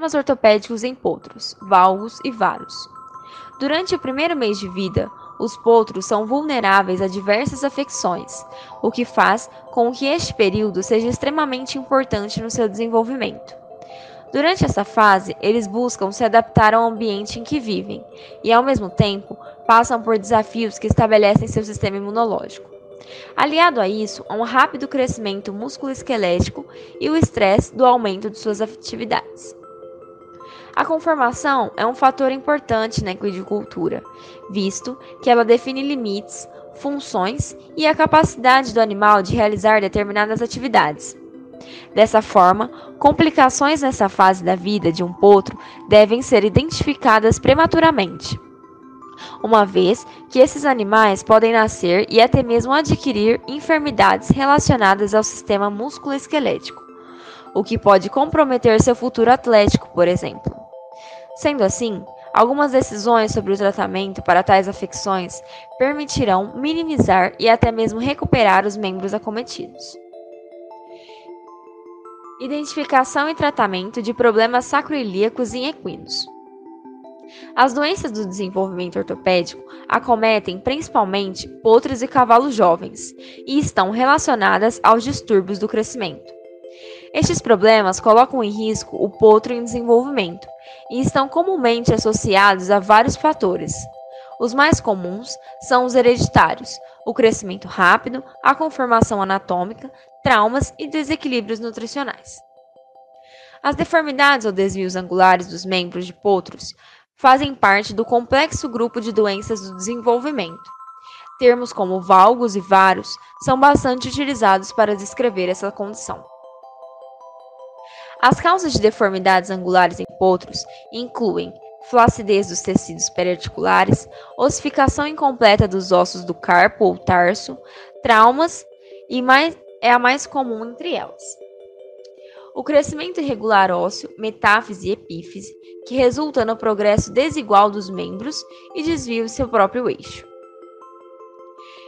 problemas ortopédicos em potros, valgos e varos. Durante o primeiro mês de vida, os potros são vulneráveis a diversas afecções, o que faz com que este período seja extremamente importante no seu desenvolvimento. Durante essa fase, eles buscam se adaptar ao ambiente em que vivem e, ao mesmo tempo, passam por desafios que estabelecem seu sistema imunológico. Aliado a isso, há um rápido crescimento músculo-esquelético e o estresse do aumento de suas atividades. A conformação é um fator importante na equidicultura, visto que ela define limites, funções e a capacidade do animal de realizar determinadas atividades. Dessa forma, complicações nessa fase da vida de um potro devem ser identificadas prematuramente, uma vez que esses animais podem nascer e até mesmo adquirir enfermidades relacionadas ao sistema músculo-esquelético, o que pode comprometer seu futuro atlético, por exemplo. Sendo assim, algumas decisões sobre o tratamento para tais afecções permitirão minimizar e até mesmo recuperar os membros acometidos. Identificação e tratamento de problemas sacroiliacos em equinos. As doenças do desenvolvimento ortopédico acometem principalmente potros e cavalos jovens e estão relacionadas aos distúrbios do crescimento. Estes problemas colocam em risco o potro em desenvolvimento e estão comumente associados a vários fatores. Os mais comuns são os hereditários, o crescimento rápido, a conformação anatômica, traumas e desequilíbrios nutricionais. As deformidades ou desvios angulares dos membros de potros fazem parte do complexo grupo de doenças do desenvolvimento. Termos como valgos e varos são bastante utilizados para descrever essa condição. As causas de deformidades angulares em potros incluem flacidez dos tecidos periarticulares, ossificação incompleta dos ossos do carpo ou tarso, traumas e mais, é a mais comum entre elas. O crescimento irregular ósseo, metáfise e epífise, que resulta no progresso desigual dos membros e desvio de seu próprio eixo.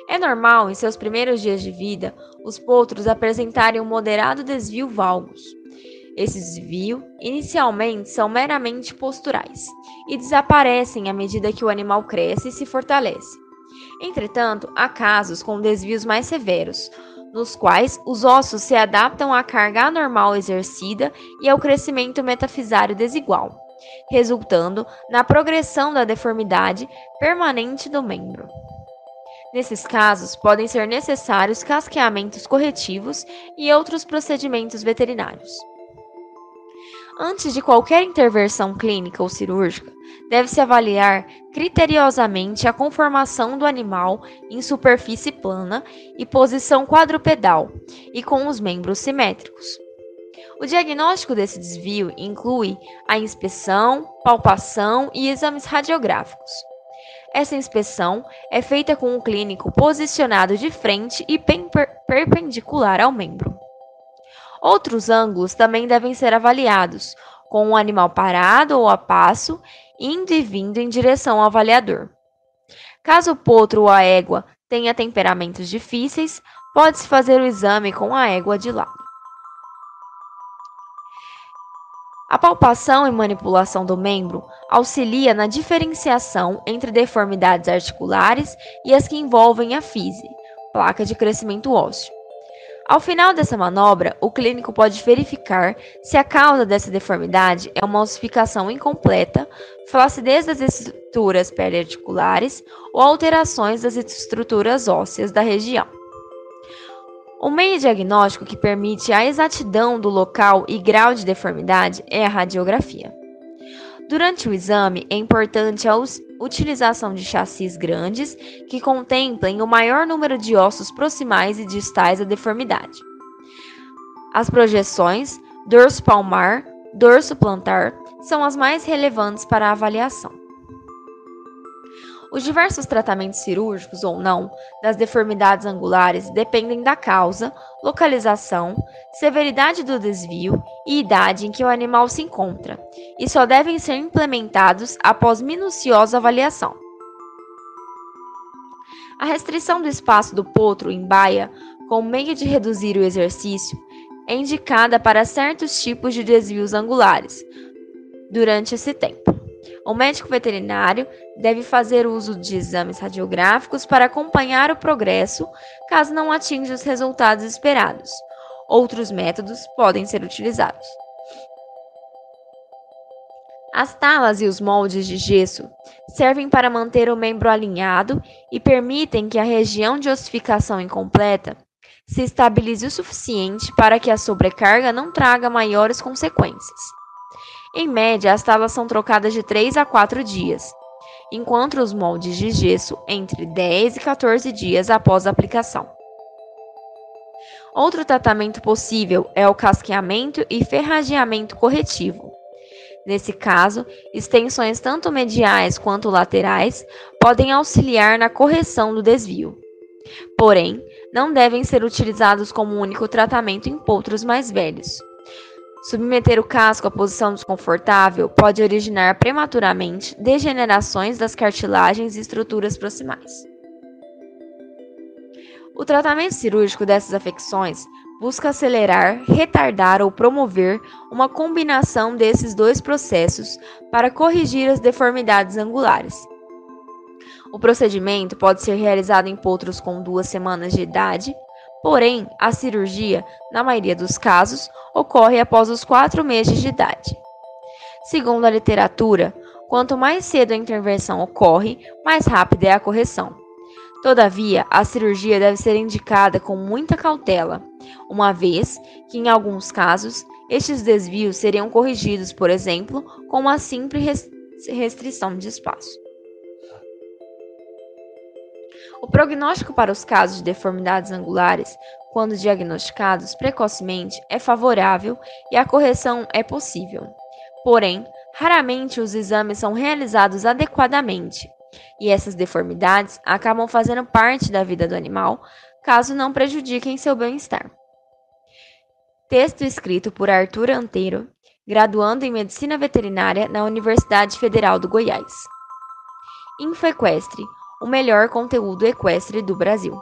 É normal, em seus primeiros dias de vida, os potros apresentarem um moderado desvio valgus. Esse desvio, inicialmente, são meramente posturais e desaparecem à medida que o animal cresce e se fortalece. Entretanto, há casos com desvios mais severos, nos quais os ossos se adaptam à carga anormal exercida e ao crescimento metafisário desigual, resultando na progressão da deformidade permanente do membro. Nesses casos, podem ser necessários casqueamentos corretivos e outros procedimentos veterinários. Antes de qualquer intervenção clínica ou cirúrgica, deve-se avaliar criteriosamente a conformação do animal em superfície plana e posição quadrupedal e com os membros simétricos. O diagnóstico desse desvio inclui a inspeção, palpação e exames radiográficos. Essa inspeção é feita com o clínico posicionado de frente e perpendicular ao membro. Outros ângulos também devem ser avaliados, com o animal parado ou a passo, indo e vindo em direção ao avaliador. Caso o potro ou a égua tenha temperamentos difíceis, pode-se fazer o exame com a égua de lado. A palpação e manipulação do membro auxilia na diferenciação entre deformidades articulares e as que envolvem a fise, placa de crescimento ósseo. Ao final dessa manobra, o clínico pode verificar se a causa dessa deformidade é uma ossificação incompleta, flacidez das estruturas periarticulares ou alterações das estruturas ósseas da região. O meio diagnóstico que permite a exatidão do local e grau de deformidade é a radiografia. Durante o exame, é importante utilização de chassis grandes que contemplem o maior número de ossos proximais e distais da deformidade. As projeções dorso palmar, dorso plantar são as mais relevantes para a avaliação. Os diversos tratamentos cirúrgicos ou não das deformidades angulares dependem da causa, localização, severidade do desvio e idade em que o animal se encontra, e só devem ser implementados após minuciosa avaliação. A restrição do espaço do potro em baia, como meio de reduzir o exercício, é indicada para certos tipos de desvios angulares, durante esse tempo. O médico veterinário deve fazer uso de exames radiográficos para acompanhar o progresso, caso não atinja os resultados esperados. Outros métodos podem ser utilizados. As talas e os moldes de gesso servem para manter o membro alinhado e permitem que a região de ossificação incompleta se estabilize o suficiente para que a sobrecarga não traga maiores consequências. Em média, as talas são trocadas de 3 a 4 dias, enquanto os moldes de gesso entre 10 e 14 dias após a aplicação. Outro tratamento possível é o casqueamento e ferrageamento corretivo. Nesse caso, extensões tanto mediais quanto laterais podem auxiliar na correção do desvio. Porém, não devem ser utilizados como único tratamento em potros mais velhos. Submeter o casco à posição desconfortável pode originar prematuramente degenerações das cartilagens e estruturas proximais. O tratamento cirúrgico dessas afecções busca acelerar, retardar ou promover uma combinação desses dois processos para corrigir as deformidades angulares. O procedimento pode ser realizado em potros com duas semanas de idade Porém, a cirurgia, na maioria dos casos, ocorre após os quatro meses de idade. Segundo a literatura, quanto mais cedo a intervenção ocorre, mais rápida é a correção. Todavia, a cirurgia deve ser indicada com muita cautela, uma vez que, em alguns casos, estes desvios seriam corrigidos, por exemplo, com uma simples restrição de espaço. O prognóstico para os casos de deformidades angulares, quando diagnosticados precocemente, é favorável e a correção é possível. Porém, raramente os exames são realizados adequadamente, e essas deformidades acabam fazendo parte da vida do animal, caso não prejudiquem seu bem-estar. Texto escrito por Arthur Anteiro, graduando em Medicina Veterinária na Universidade Federal do Goiás. Infoequestre o melhor conteúdo equestre do Brasil.